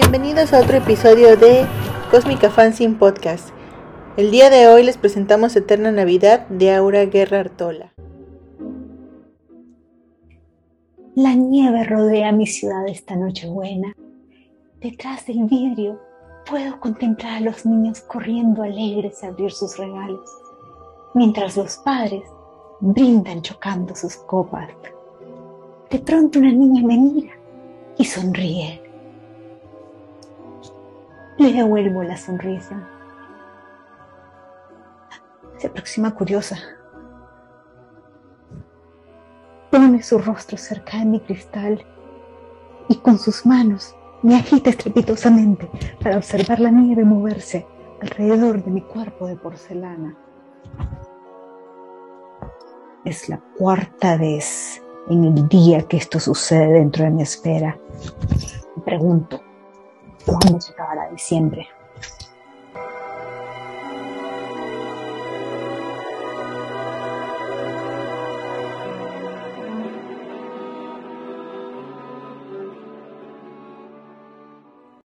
Bienvenidos a otro episodio de Cósmica Fanzine Podcast. El día de hoy les presentamos Eterna Navidad de Aura Guerra Artola. La nieve rodea mi ciudad esta noche buena. Detrás del vidrio puedo contemplar a los niños corriendo alegres a abrir sus regalos, mientras los padres brindan chocando sus copas. De pronto una niña me mira y sonríe. Le devuelvo la sonrisa. Se aproxima curiosa. Pone su rostro cerca de mi cristal y con sus manos me agita estrepitosamente para observar la nieve moverse alrededor de mi cuerpo de porcelana. Es la cuarta vez en el día que esto sucede dentro de mi espera. Me pregunto, ¿cuándo se acabará diciembre?